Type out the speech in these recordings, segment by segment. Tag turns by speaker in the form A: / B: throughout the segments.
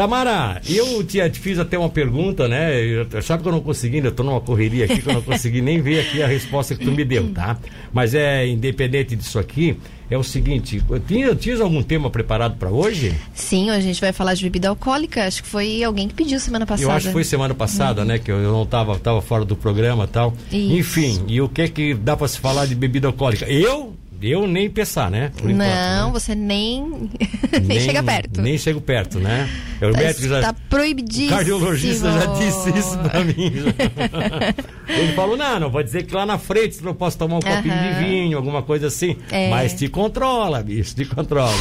A: Tamara, eu te, te, fiz até uma pergunta, né? Eu, sabe que eu não consegui, eu tô numa correria aqui que eu não consegui nem ver aqui a resposta que tu me deu, tá? Mas é independente disso aqui, é o seguinte, tinha, tinha algum tema preparado para hoje?
B: Sim, hoje a gente vai falar de bebida alcoólica. Acho que foi alguém que pediu semana passada.
A: Eu acho que foi semana passada, uhum. né? Que eu, eu não tava, tava fora do programa tal. Isso. Enfim, e o que é que dá para se falar de bebida alcoólica? Eu eu nem pensar, né?
B: Por não, enquanto, né? você nem, nem, nem chega perto.
A: Nem chego perto, né? O
B: tá, médico já, tá proibidíssimo. O
A: cardiologista já disse isso pra mim. Ele falou, não, não pode dizer que lá na frente não posso tomar um copinho de vinho, alguma coisa assim. É. Mas te controla, bicho, te controla.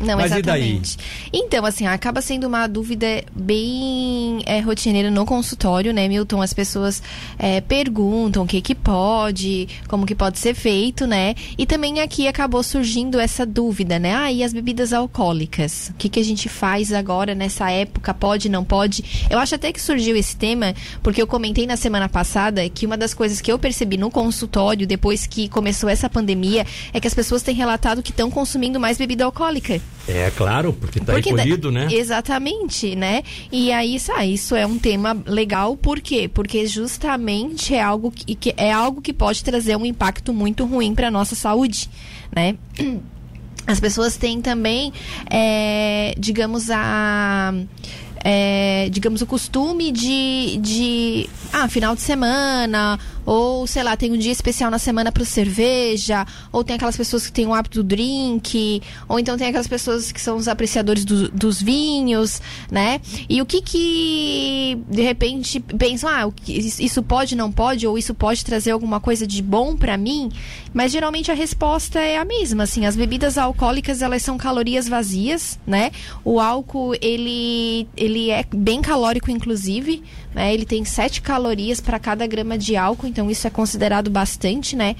B: Não, Mas exatamente. Então, assim, acaba sendo uma dúvida bem é, rotineira no consultório, né, Milton? As pessoas é, perguntam o que que pode, como que pode ser feito, né? E também aqui acabou surgindo essa dúvida, né? Ah, e as bebidas alcoólicas? O que, que a gente faz agora nessa época? Pode, não pode? Eu acho até que surgiu esse tema porque eu comentei na semana passada que uma das coisas que eu percebi no consultório depois que começou essa pandemia é que as pessoas têm relatado que estão consumindo mais bebida alcoólica.
A: É claro, porque está recolhido, né?
B: Exatamente, né? E aí, ah, isso é um tema legal, por quê? Porque justamente é algo que, que é algo que pode trazer um impacto muito ruim para nossa saúde né? As pessoas têm também, é, digamos, a é, digamos, o costume de, de. Ah, final de semana, ou sei lá, tem um dia especial na semana para cerveja, ou tem aquelas pessoas que têm o hábito do drink, ou então tem aquelas pessoas que são os apreciadores do, dos vinhos, né? E o que que de repente pensam, ah, isso pode, não pode, ou isso pode trazer alguma coisa de bom para mim? Mas geralmente a resposta é a mesma, assim, as bebidas alcoólicas elas são calorias vazias, né? O álcool ele ele é bem calórico, inclusive, né? Ele tem 7 calorias para cada grama de álcool, então isso é considerado bastante, né?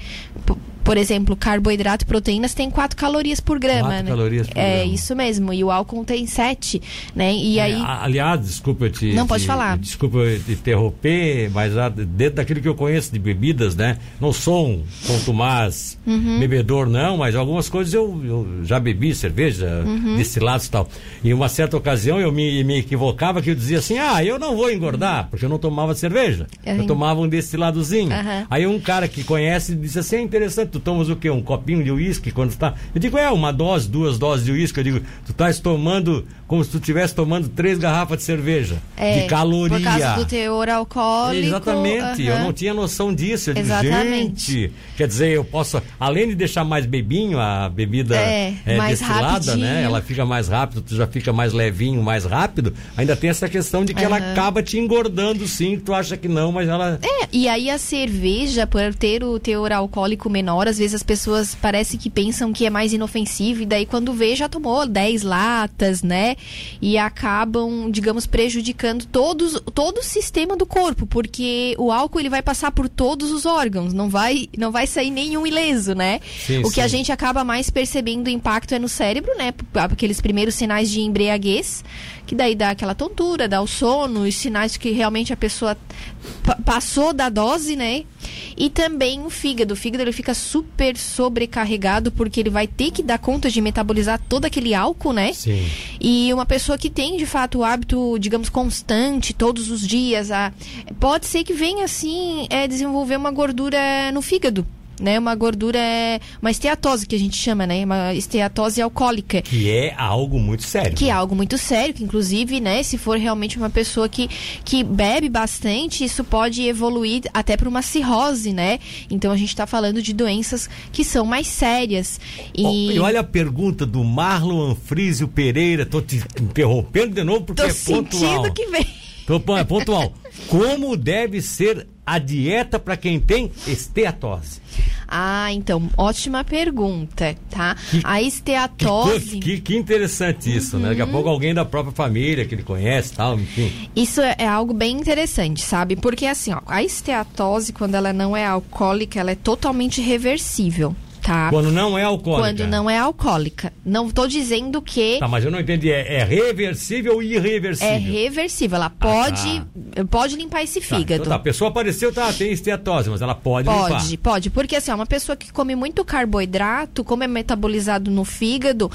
B: Por exemplo, carboidrato e proteínas tem 4 calorias por grama, 4
A: né? calorias por
B: é
A: grama.
B: isso mesmo. E o álcool tem 7, né? E é, aí
A: aliás, desculpa te
B: Não pode
A: te,
B: falar.
A: Desculpa te interromper, mas a, dentro daquilo que eu conheço de bebidas, né? Não sou um contumaz uhum. bebedor não, mas algumas coisas eu, eu já bebi cerveja, uhum. destilados e tal. Em uma certa ocasião eu me, me equivocava que eu dizia assim: "Ah, eu não vou engordar, porque eu não tomava cerveja. Eu, eu tomava um destiladozinho". Uhum. Aí um cara que conhece disse assim: "É interessante tu tomas o quê? Um copinho de uísque quando está. Eu digo, é, uma dose, duas doses de uísque. Eu digo, tu estás tomando como se tu estivesse tomando três garrafas de cerveja. É, de caloria. Por
B: causa do teor alcoólico.
A: Exatamente. Eu não tinha noção disso. Eu digo, Exatamente. gente, quer dizer, eu posso, além de deixar mais bebinho a bebida é, é, mais destilada, né? rapidinho. né? Ela fica mais rápido, tu já fica mais levinho, mais rápido. Ainda tem essa questão de que ela acaba te engordando, sim. Tu acha que não, mas ela.
B: É, e aí a cerveja, por ter o teor alcoólico menor, às vezes as pessoas parece que pensam que é mais inofensivo, e daí quando vê já tomou 10 latas, né? E acabam, digamos, prejudicando todos, todo o sistema do corpo, porque o álcool ele vai passar por todos os órgãos, não vai, não vai sair nenhum ileso, né? Sim, o que a gente acaba mais percebendo o impacto é no cérebro, né? Aqueles primeiros sinais de embriaguez, que daí dá aquela tontura, dá o sono, os sinais que realmente a pessoa passou da dose, né? E também o fígado. O fígado ele fica super sobrecarregado porque ele vai ter que dar conta de metabolizar todo aquele álcool, né?
A: Sim.
B: E uma pessoa que tem de fato o hábito, digamos, constante, todos os dias, a, pode ser que venha assim é, desenvolver uma gordura no fígado né? Uma gordura, uma esteatose que a gente chama, né? Uma esteatose alcoólica.
A: Que é algo muito sério.
B: Que é algo muito sério, que inclusive, né? Se for realmente uma pessoa que, que bebe bastante, isso pode evoluir até para uma cirrose, né? Então a gente está falando de doenças que são mais sérias.
A: E... e olha a pergunta do Marlon Anfrísio Pereira, tô te interrompendo de novo porque
B: tô
A: é pontual.
B: que vem.
A: É pontual. Como deve ser a dieta para quem tem esteatose?
B: Ah, então, ótima pergunta, tá? Que, a esteatose.
A: Que, que, que interessante isso, uhum. né? Daqui a uhum. pouco alguém da própria família que ele conhece tal, enfim.
B: Isso é, é, algo bem interessante, sabe? Porque assim, ó, a esteatose, quando ela não é alcoólica, ela é totalmente reversível tá?
A: Quando não é alcoólica.
B: Quando não é alcoólica. Não estou dizendo que.
A: Tá, mas eu não entendi. É, é reversível ou irreversível?
B: É reversível. Ela pode, ah, pode limpar esse
A: tá,
B: fígado.
A: Então tá, a pessoa apareceu, tá, tem esteatose, mas ela pode,
B: pode
A: limpar.
B: Pode, pode. Porque assim, uma pessoa que come muito carboidrato, como é metabolizado no fígado,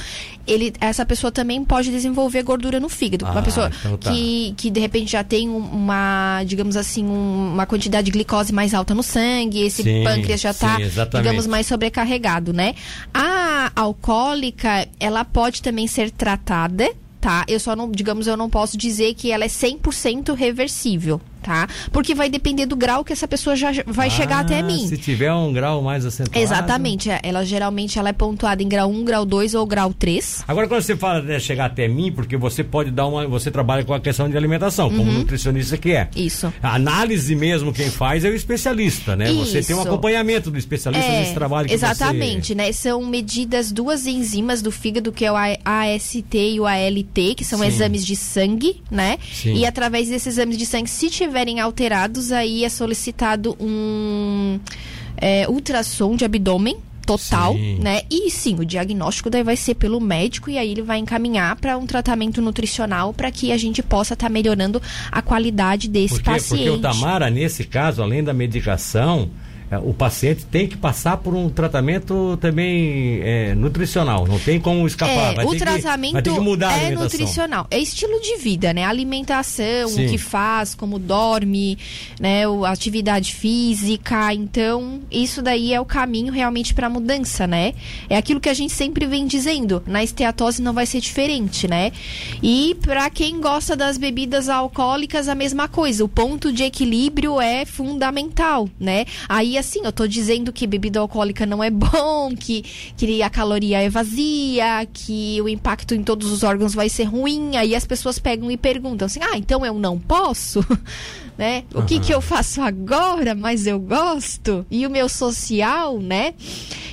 B: ele, essa pessoa também pode desenvolver gordura no fígado. Ah, uma pessoa então tá. que, que de repente já tem uma, digamos assim, um, uma quantidade de glicose mais alta no sangue, esse sim, pâncreas já está, digamos, mais sobrecarregado, né? A alcoólica, ela pode também ser tratada tá? Eu só não, digamos, eu não posso dizer que ela é 100% reversível, tá? Porque vai depender do grau que essa pessoa já vai ah, chegar até mim.
A: Se tiver um grau mais acentuado.
B: Exatamente. É, ela geralmente ela é pontuada em grau 1, grau 2 ou grau 3.
A: Agora quando você fala de chegar até mim, porque você pode dar uma, você trabalha com a questão de alimentação, uhum. como nutricionista que é.
B: Isso.
A: A análise mesmo quem faz é o especialista, né? Isso. Você tem um acompanhamento do especialista é, nesse trabalho que
B: Exatamente,
A: você...
B: né? São medidas duas enzimas do fígado, que é o AST e o ALT, que são Sim. exames de sangue, né? Sim. E através desses exames de sangue, se tiverem alterados aí é solicitado um é, ultrassom de abdômen total, sim. né? E sim, o diagnóstico daí vai ser pelo médico e aí ele vai encaminhar para um tratamento nutricional para que a gente possa estar tá melhorando a qualidade desse
A: porque,
B: paciente.
A: Porque o Tamara, nesse caso, além da medicação, o paciente tem que passar por um tratamento também é, nutricional. Não tem como escapar.
B: É, vai o tratamento
A: que,
B: é nutricional. É estilo de vida, né? Alimentação, Sim. o que faz, como dorme, né? O, atividade física. Então, isso daí é o caminho realmente para a mudança, né? É aquilo que a gente sempre vem dizendo. Na esteatose não vai ser diferente, né? E para quem gosta das bebidas alcoólicas, a mesma coisa. O ponto de equilíbrio é fundamental, né? Aí assim, eu tô dizendo que bebida alcoólica não é bom, que, que a caloria é vazia, que o impacto em todos os órgãos vai ser ruim. Aí as pessoas pegam e perguntam assim: ah, então eu não posso? né? O que, que eu faço agora, mas eu gosto? E o meu social, né?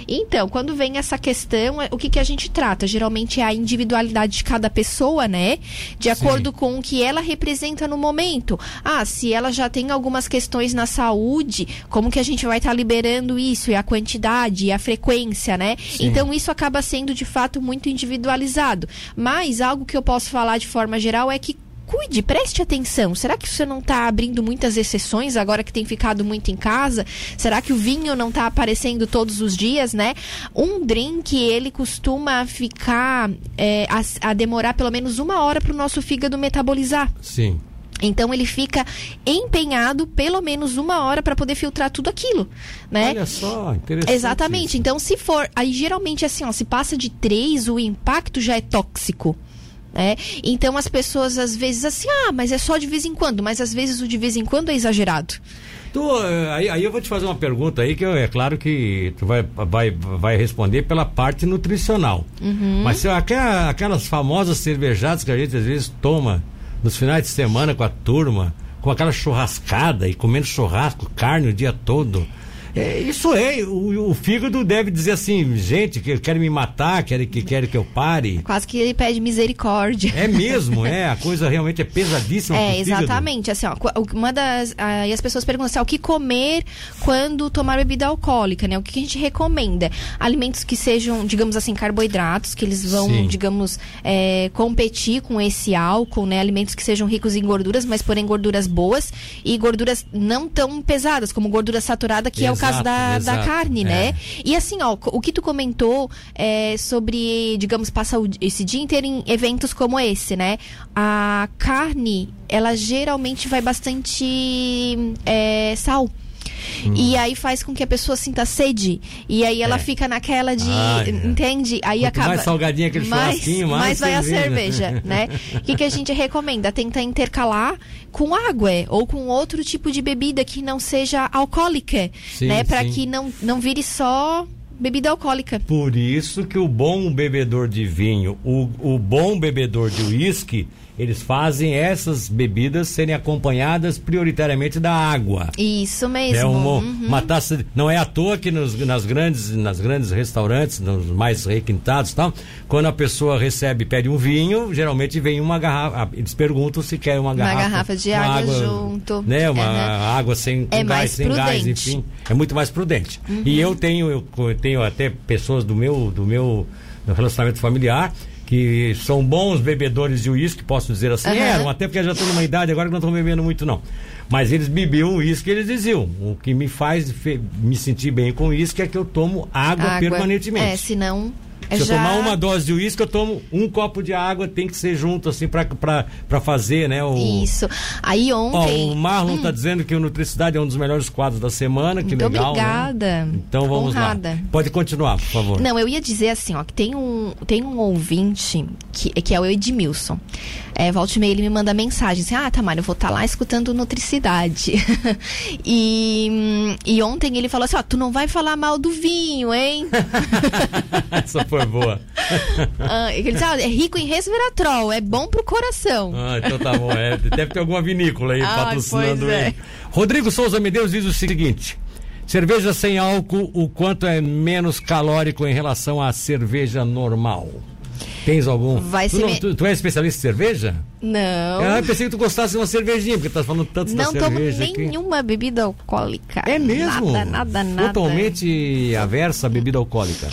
B: Então, quando vem essa questão, é, o que, que a gente trata? Geralmente é a individualidade de cada pessoa, né? De acordo Sim. com o que ela representa no momento. Ah, se ela já tem algumas questões na saúde, como que a gente vai estar tá liberando isso? E a quantidade, e a frequência, né? Sim. Então, isso acaba sendo de fato muito individualizado. Mas algo que eu posso falar de forma geral é que cuide, preste atenção. Será que você não está abrindo muitas exceções agora que tem ficado muito em casa? Será que o vinho não está aparecendo todos os dias, né? Um drink, ele costuma ficar, é, a, a demorar pelo menos uma hora para o nosso fígado metabolizar.
A: Sim.
B: Então ele fica empenhado pelo menos uma hora para poder filtrar tudo aquilo, né?
A: Olha só, interessante.
B: Exatamente. Isso. Então se for, aí geralmente assim, ó, se passa de três, o impacto já é tóxico. Né? Então as pessoas às vezes assim, ah, mas é só de vez em quando, mas às vezes o de vez em quando é exagerado.
A: Tu, eh, aí, aí eu vou te fazer uma pergunta aí que é claro que tu vai, vai, vai responder pela parte nutricional. Uhum. Mas aquelas, aquelas famosas cervejadas que a gente às vezes toma nos finais de semana com a turma, com aquela churrascada e comendo churrasco, carne o dia todo. É, isso é, o, o, fígado deve dizer assim, gente, que querem me matar, querem que, querem que eu pare.
B: Quase que ele pede misericórdia.
A: É mesmo, é, a coisa realmente é pesadíssima.
B: É, exatamente, assim, ó, uma das, aí as pessoas perguntam assim, ó, o que comer quando tomar bebida alcoólica, né? O que a gente recomenda? Alimentos que sejam, digamos assim, carboidratos, que eles vão, Sim. digamos, é, competir com esse álcool, né? Alimentos que sejam ricos em gorduras, mas porém gorduras boas e gorduras não tão pesadas, como gordura saturada, que Exato. é o caso da, da carne, né? é. né? E assim, ó, o que tu comentou é, sobre, digamos, passar esse dia inteiro em eventos como esse, né? A carne, ela geralmente vai bastante é, sal. Hum. E aí faz com que a pessoa sinta sede. E aí ela é. fica naquela de. Ai, entende? Aí
A: Quanto
B: acaba.
A: Mais salgadinho aquele mais, churrasquinho, mais.
B: Mais vai a cerveja, né? O que, que a gente recomenda? Tenta intercalar com água ou com outro tipo de bebida que não seja alcoólica, sim, né? Para que não, não vire só bebida alcoólica.
A: Por isso que o bom bebedor de vinho, o, o bom bebedor de uísque, eles fazem essas bebidas serem acompanhadas prioritariamente da água.
B: Isso mesmo.
A: É uma, uhum. uma taça. Não é à toa que nos, nas grandes, nas grandes restaurantes, nos mais requintados, tal, quando a pessoa recebe, pede um vinho, geralmente vem uma garrafa. Eles perguntam se quer uma garrafa.
B: Uma garrafa de água, água, junto.
A: Né, uma uhum. água sem
B: é
A: gás, sem
B: prudente.
A: gás, enfim. É muito mais prudente. Uhum. E eu tenho, eu tenho até pessoas do meu, do meu relacionamento familiar que são bons bebedores de uísque, posso dizer assim, uhum. eram, até porque já estou numa idade agora que não estão bebendo muito não. Mas eles bebiam uísque, eles diziam. O que me faz me sentir bem com uísque é que eu tomo água, água. permanentemente. É,
B: senão
A: se já... eu tomar uma dose de uísque, eu tomo um copo de água, tem que ser junto, assim, pra, pra, pra fazer, né? O...
B: Isso. Aí ontem.
A: Ó, o Marlon hum. tá dizendo que o Nutricidade é um dos melhores quadros da semana, que
B: Muito
A: legal.
B: Né? Obrigada.
A: Né? Então vamos Honrada. lá. Pode continuar, por favor.
B: Não, eu ia dizer assim, ó, que tem um, tem um ouvinte que, que é o Edmilson. É, volte e meia, ele me manda mensagem assim: Ah, Tamara, eu vou estar tá lá escutando Nutricidade. e, e ontem ele falou assim: Ó, tu não vai falar mal do vinho, hein?
A: Essa foi boa.
B: ah, ele diz, ah, é rico em resveratrol, é bom pro coração.
A: Ah, então tá bom. É, deve ter alguma vinícola aí ah, patrocinando é. ele. Rodrigo Souza Medeiros diz o seguinte. Cerveja sem álcool, o quanto é menos calórico em relação à cerveja normal? Tens algum?
B: Vai
A: tu,
B: ser
A: não, tu, tu, é especialista em cerveja?
B: Não.
A: Eu pensei que tu gostasse de uma cervejinha, porque tu tá falando tanto
B: não
A: da cerveja.
B: Não tomo nenhuma bebida alcoólica.
A: É mesmo?
B: Nada, nada, nada.
A: Totalmente aversa à bebida alcoólica.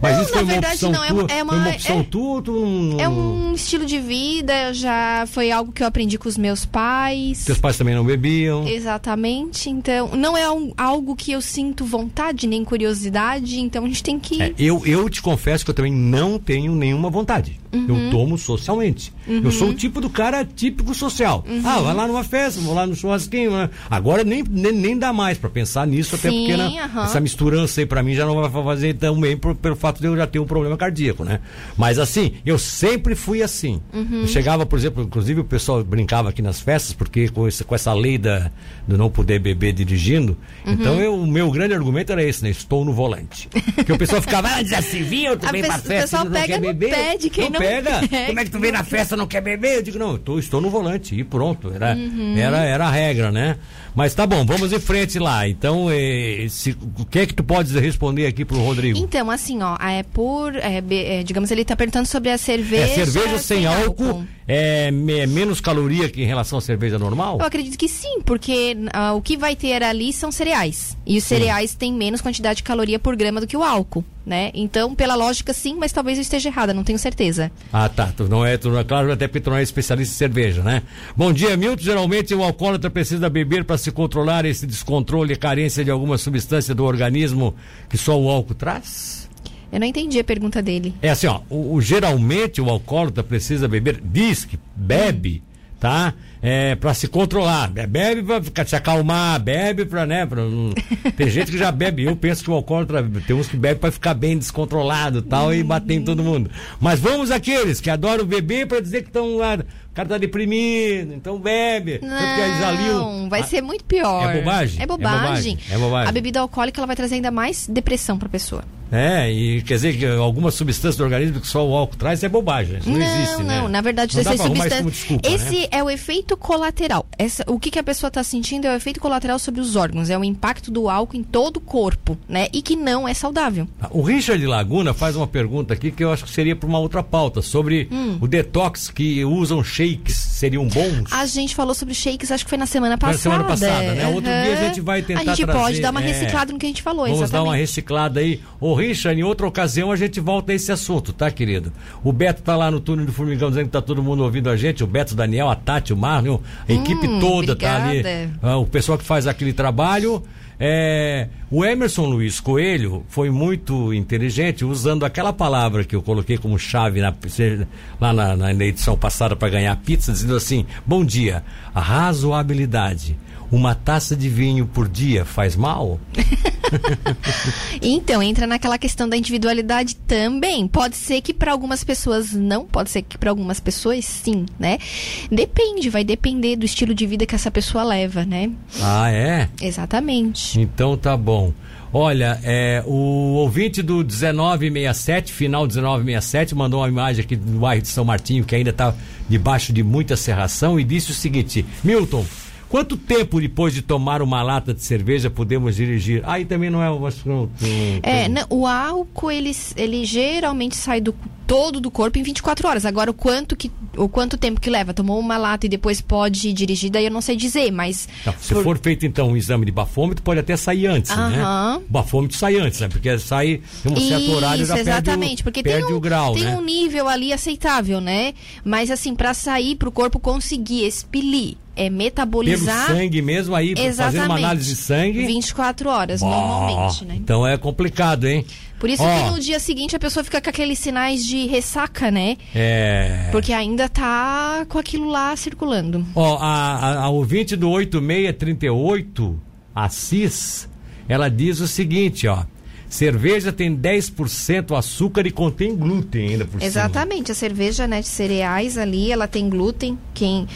A: Mas não, isso uma verdade, opção não, é tua? É uma, uma opção
B: é,
A: tua? Tu
B: É um estilo de vida, já foi algo que eu aprendi com os meus pais.
A: Teus pais também não bebiam?
B: Exatamente, então não é um, algo que eu sinto vontade nem curiosidade, então a gente tem que...
A: É, eu, eu te confesso que eu também não tenho nenhuma vontade. Uhum. Eu tomo socialmente. Uhum. Eu sou o tipo do cara típico social. Uhum. Ah, vai lá numa festa, vou lá no churrasquinho. Né? Agora nem, nem, nem dá mais para pensar nisso, Sim, até porque né, essa misturança aí para mim já não vai fazer tão bem pelo fato de eu já ter um problema cardíaco, né? Mas assim, eu sempre fui assim. Uhum. Eu chegava, por exemplo, inclusive o pessoal brincava aqui nas festas, porque com, esse, com essa lei da, de não poder beber dirigindo, uhum. então eu, o meu grande argumento era esse, né? Estou no volante. Porque o pessoal ficava, ah, viu, tu vem pra festa,
B: não quer beber. Pé de quem
A: não, não pega. Quer. Como é que tu vem na festa não quer beber? Eu digo, não, eu tô, estou no volante e pronto. Era, uhum. era, era a regra, né? Mas tá bom, vamos em frente lá. Então, eh, se, o que é que tu podes responder aqui pro Rodrigo?
B: Então, assim, ó, é por, é, é, digamos, ele tá perguntando sobre a cerveja.
A: É cerveja sem, sem álcool, álcool. É, é, menos caloria que em relação à cerveja normal?
B: Eu acredito que sim, porque uh, o que vai ter ali são cereais. E os sim. cereais têm menos quantidade de caloria por grama do que o álcool. Né? Então, pela lógica, sim, mas talvez eu esteja errada, não tenho certeza.
A: Ah, tá. Tu não é, tu não é claro, até porque tu não é especialista em cerveja, né? Bom dia, Milton. Geralmente o alcoólatra precisa beber para se controlar esse descontrole e carência de alguma substância do organismo que só o álcool traz?
B: Eu não entendi a pergunta dele.
A: É assim, ó, o, o geralmente o alcoólatra precisa beber, diz que bebe, tá? É, para se controlar. Bebe para se acalmar, bebe para, né? Pra, tem gente que já bebe. Eu penso que o alcoólatra tem uns que bebe para ficar bem descontrolado tal e bater em todo mundo. Mas vamos aqueles que adoram beber para dizer que estão lá cara tá deprimido, então bebe.
B: Não, vai ser muito pior.
A: É bobagem?
B: É bobagem.
A: É bobagem.
B: A bebida alcoólica ela vai trazer ainda mais depressão para a pessoa.
A: É, e quer dizer que alguma substância do organismo que só o álcool traz é bobagem. Isso não, não existe, né?
B: Não, na verdade,
A: não
B: essa substância.
A: Desculpa,
B: Esse
A: né?
B: é o efeito colateral. Essa, o que, que a pessoa está sentindo é o efeito colateral sobre os órgãos, é o impacto do álcool em todo o corpo, né? E que não é saudável.
A: O Richard Laguna faz uma pergunta aqui que eu acho que seria para uma outra pauta, sobre hum. o detox que usam shakes, seriam bons?
B: A gente falou sobre shakes, acho que foi na semana passada.
A: Na semana passada, né? Uhum. Outro dia a gente vai tentar
B: A gente
A: trazer,
B: pode dar uma é. reciclada é, no que a gente falou,
A: Vamos
B: exatamente.
A: dar uma reciclada aí. Ô Richard, em outra ocasião ocasião a gente volta a esse assunto, tá, querido? O Beto tá lá no túnel do Formigão dizendo que tá todo mundo ouvindo a gente, o Beto, o Daniel, a Tati, o Marlon, a hum, equipe toda obrigada. tá ali. Ah, o pessoal que faz aquele trabalho. É, o Emerson Luiz Coelho foi muito inteligente usando aquela palavra que eu coloquei como chave na, lá na, na edição passada para ganhar pizza, dizendo assim: Bom dia, razoabilidade. Uma taça de vinho por dia faz mal?
B: então, entra naquela questão da individualidade também. Pode ser que para algumas pessoas não, pode ser que para algumas pessoas sim, né? Depende, vai depender do estilo de vida que essa pessoa leva, né?
A: Ah, é?
B: Exatamente.
A: Então tá bom. Olha, é, o ouvinte do 1967, final 1967, mandou uma imagem aqui do bairro de São Martinho, que ainda está debaixo de muita serração, e disse o seguinte: Milton, quanto tempo depois de tomar uma lata de cerveja podemos dirigir? Aí também não é. Não,
B: é, não, o álcool, ele, ele geralmente sai do todo do corpo em 24 horas. Agora, o quanto, que, o quanto tempo que leva? Tomou uma lata e depois pode dirigir, daí eu não sei dizer, mas.
A: Não, se por... for feito, então, um exame de bafômetro, pode até sair antes, né? Bafômetro sai antes, né? Porque sai em um Isso, certo horário já
B: exatamente,
A: perde o,
B: porque
A: perde
B: tem um,
A: o grau,
B: tem
A: né?
B: um nível ali aceitável, né? Mas assim, para sair para o corpo conseguir expelir é metabolizar.
A: Pelo sangue mesmo aí, fazer uma análise de sangue.
B: 24 horas, normalmente, né?
A: Então é complicado, hein?
B: Por isso oh. que no dia seguinte a pessoa fica com aqueles sinais de ressaca, né?
A: É.
B: Porque ainda tá com aquilo lá circulando.
A: Ó, oh, a, a, a ouvinte do 8638, a Cis, ela diz o seguinte, ó. Cerveja tem 10% açúcar e contém glúten ainda por
B: Exatamente,
A: cima.
B: a cerveja né, de cereais ali, ela tem glúten. Quem...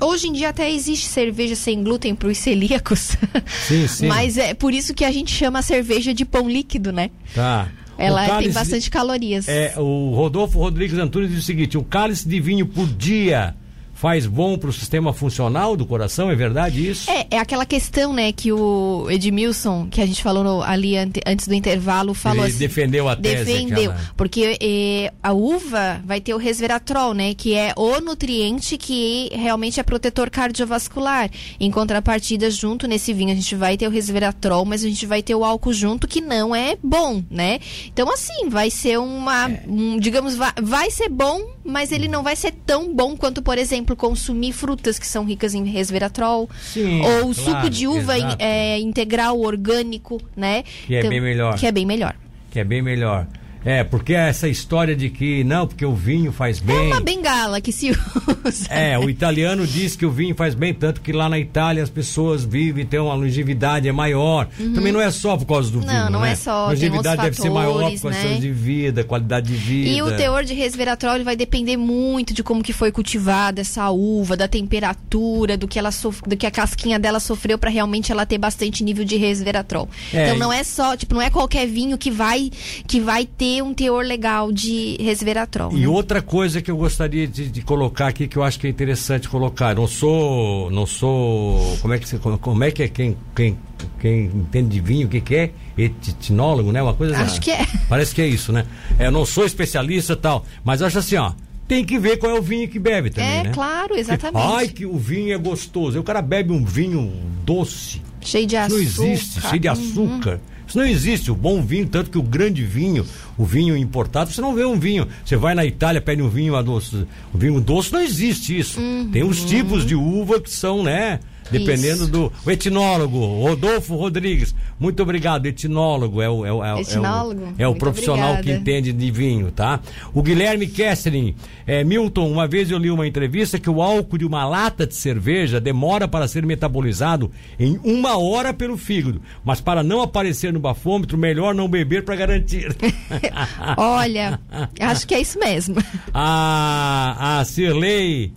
B: Hoje em dia até existe cerveja sem glúten para os celíacos.
A: Sim, sim.
B: Mas é por isso que a gente chama a cerveja de pão líquido, né?
A: Tá.
B: Ela cálice, tem bastante calorias.
A: É, o Rodolfo Rodrigues Antunes diz o seguinte: o cálice de vinho por dia faz bom para o sistema funcional do coração, é verdade isso?
B: É, é aquela questão, né, que o Edmilson, que a gente falou no, ali ante, antes do intervalo, falou
A: Ele
B: assim,
A: defendeu a tese.
B: Defendeu,
A: aquela...
B: porque eh, a uva vai ter o resveratrol, né, que é o nutriente que realmente é protetor cardiovascular. Em contrapartida, junto nesse vinho, a gente vai ter o resveratrol, mas a gente vai ter o álcool junto, que não é bom, né? Então, assim, vai ser uma, é. um, digamos, vai, vai ser bom, mas ele não vai ser tão bom quanto, por exemplo, exemplo, consumir frutas que são ricas em resveratrol,
A: Sim,
B: ou
A: claro,
B: suco de uva in, é, integral orgânico, né?
A: Que é então, bem melhor.
B: Que é bem melhor.
A: Que é bem melhor. É, porque essa história de que não, porque o vinho faz bem. É
B: uma bengala que se usa.
A: É, o italiano diz que o vinho faz bem, tanto que lá na Itália as pessoas vivem, têm uma longevidade é maior. Uhum. Também não é só por causa do
B: não,
A: vinho.
B: Não, não
A: é
B: só.
A: A longevidade deve ser maior por causa
B: né?
A: de vida, qualidade de vida.
B: E o teor de resveratrol vai depender muito de como que foi cultivada essa uva, da temperatura, do que ela sof... do que a casquinha dela sofreu para realmente ela ter bastante nível de resveratrol. É, então não é só, tipo, não é qualquer vinho que vai que vai ter um teor legal de resveratrol.
A: E
B: né?
A: outra coisa que eu gostaria de, de, colocar aqui que eu acho que é interessante colocar, não sou, não sou, como é que como é que é quem quem quem entende de vinho, o que, que é? Etnólogo, né? Uma coisa
B: Acho
A: assim.
B: que é.
A: Parece que é isso, né? É, eu não sou especialista tal, mas acho assim, ó, tem que ver qual é o vinho que bebe também,
B: é,
A: né?
B: claro, exatamente.
A: Ai, que o vinho é gostoso. o cara bebe um vinho doce.
B: Cheio de açúcar.
A: Não existe, cheio de açúcar. Uhum. Isso não existe. O bom vinho, tanto que o grande vinho, o vinho importado, você não vê um vinho. Você vai na Itália, pede um vinho doce. O vinho doce não existe isso.
B: Uhum.
A: Tem os tipos de uva que são, né? Dependendo Isso. do o etnólogo, Rodolfo Rodrigues. Muito obrigado, etnólogo. É o, é o, é
B: etnólogo?
A: É o, é o profissional
B: obrigada.
A: que entende de vinho, tá? O Guilherme Kessling. É, Milton, uma vez eu li uma entrevista que o álcool de uma lata de cerveja demora para ser metabolizado em uma hora pelo fígado. Mas para não aparecer no bafômetro, melhor não beber para garantir.
B: Olha, acho que é isso mesmo.
A: A, a Cirlei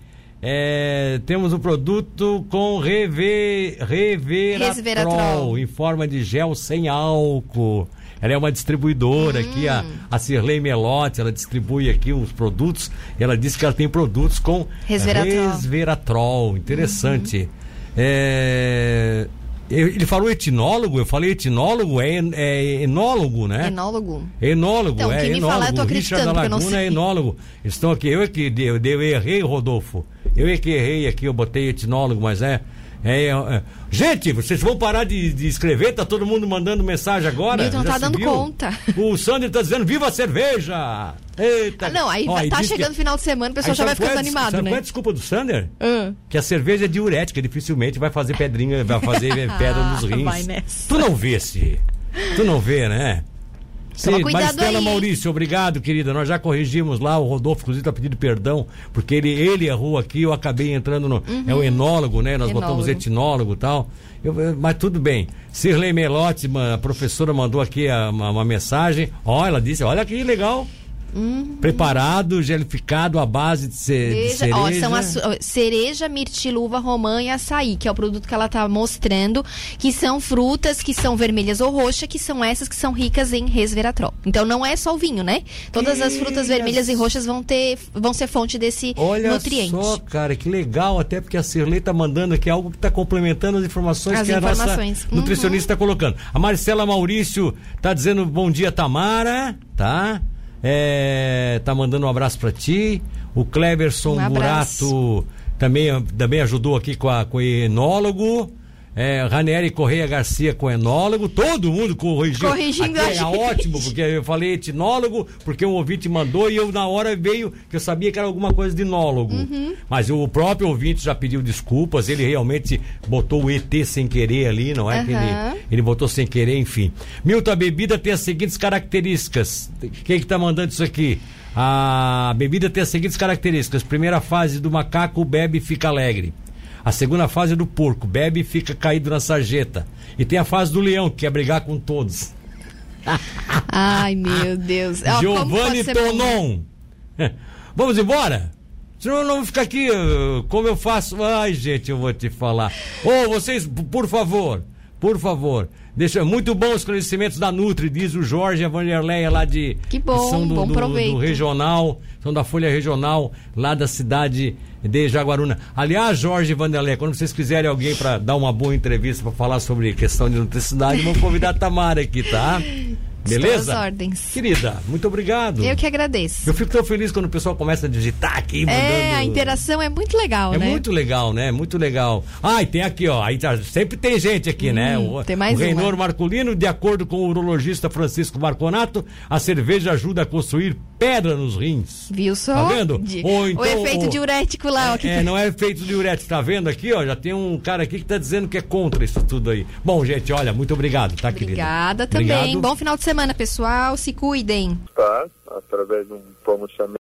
A: é, temos um produto com reve, reveratrol em forma de gel sem álcool. Ela é uma distribuidora hum. aqui, a, a Cirlei Melotti, ela distribui aqui os produtos. ela disse que ela tem produtos com
B: resveratrol.
A: resveratrol. Interessante. Uhum. É, ele falou etnólogo, eu falei etnólogo, é, é enólogo, né?
B: Enólogo.
A: Enólogo,
B: então,
A: é
B: quem
A: enólogo.
B: Me falar, eu tô
A: Richard da
B: Laguna
A: Laguna é enólogo. Estão aqui, eu é que eu, eu errei, Rodolfo. Eu é que errei aqui, eu botei etnólogo, mas é. É, é, gente, vocês vão parar de, de, escrever, tá todo mundo mandando mensagem agora.
B: Milton não tá dando conta.
A: O Sander tá dizendo, viva a cerveja!
B: Eita! Ah, não, aí Ó, tá chegando que... final de semana, o pessoal já vai ficando animado,
A: sabe
B: né?
A: Qual é a desculpa do Sander?
B: Uh.
A: Que a cerveja é diurética, dificilmente vai fazer pedrinha, vai fazer pedra nos rins.
B: Vai nessa.
A: Tu não vê se. Tu não vê, né? Sim, Maristela Maurício, obrigado, querida. Nós já corrigimos lá, o Rodolfo, inclusive, está pedindo perdão, porque ele, ele errou aqui, eu acabei entrando no. Uhum. É o enólogo, né? Nós enólogo. botamos etnólogo e tal. Eu, mas tudo bem. Sirley Melotti, a professora, mandou aqui a, uma, uma mensagem. Ó, ela disse: olha que legal. Uhum. Preparado, gelificado à base de, ce cereja. de cereja.
B: Ó, são as, cereja, mirtiluva, romã e açaí, que é o produto que ela está mostrando, que são frutas que são vermelhas ou roxas, que são essas que são ricas em resveratrol. Então não é só o vinho, né? Todas as frutas vermelhas e roxas vão ter vão ser fonte desse
A: Olha
B: nutriente.
A: Olha só, cara, que legal, até porque a Cirlei está mandando aqui algo que está complementando as informações
B: as
A: que
B: informações.
A: a nossa uhum. nutricionista está colocando. A Marcela Maurício está dizendo bom dia, Tamara, tá? É, tá mandando um abraço para ti. O Cleverson um Murato também, também ajudou aqui com, a, com o enólogo é, Ranieri Correia Garcia com enólogo, todo mundo corrigiu.
B: Corrigindo
A: Até é ótimo, porque eu falei etnólogo, porque um ouvinte mandou e eu na hora veio, que eu sabia que era alguma coisa de enólogo. Uhum. Mas o próprio ouvinte já pediu desculpas, ele realmente botou o ET sem querer ali, não é? Uhum. Que ele, ele botou sem querer, enfim. Milton, a bebida tem as seguintes características. Quem que tá mandando isso aqui? A bebida tem as seguintes características. Primeira fase do macaco, bebe e fica alegre. A segunda fase é do porco, bebe e fica caído na sarjeta. E tem a fase do leão, que quer brigar com todos.
B: Ai, meu Deus.
A: Giovanni Tonon. Vamos embora? Senão eu não vou ficar aqui como eu faço. Ai, gente, eu vou te falar. Ô, oh, vocês, por favor, por favor. Deixa, muito bons os conhecimentos da Nutri, diz o Jorge Vanderleia lá de.
B: Que bom,
A: são
B: do, bom
A: do,
B: proveito.
A: do regional, são da Folha Regional, lá da cidade de Jaguaruna. Aliás, Jorge Vanderleia, quando vocês quiserem alguém para dar uma boa entrevista para falar sobre questão de nutricidade, vamos convidar a Tamara aqui, tá? Beleza?
B: ordens.
A: Querida, muito obrigado.
B: Eu que agradeço.
A: Eu fico tão feliz quando o pessoal começa a digitar aqui, mandando...
B: É, a interação é muito legal,
A: é
B: né?
A: É muito legal, né? Muito legal. Ah, e tem aqui, ó, aí tá, sempre tem gente aqui, né?
B: hum, né? O, tem mais
A: o Reinor Marculino, de acordo com o urologista Francisco Marconato, a cerveja ajuda a construir pedra nos rins.
B: Viu só?
A: Tá vendo?
B: De... Ou então, o efeito o... diurético lá.
A: É, é, não é efeito diurético, tá vendo aqui, ó? Já tem um cara aqui que tá dizendo que é contra isso tudo aí. Bom, gente, olha, muito obrigado, tá, querida?
B: Obrigada também. Obrigado. Bom final de semana, pessoal se cuidem.
C: Tá, através de um promocionamento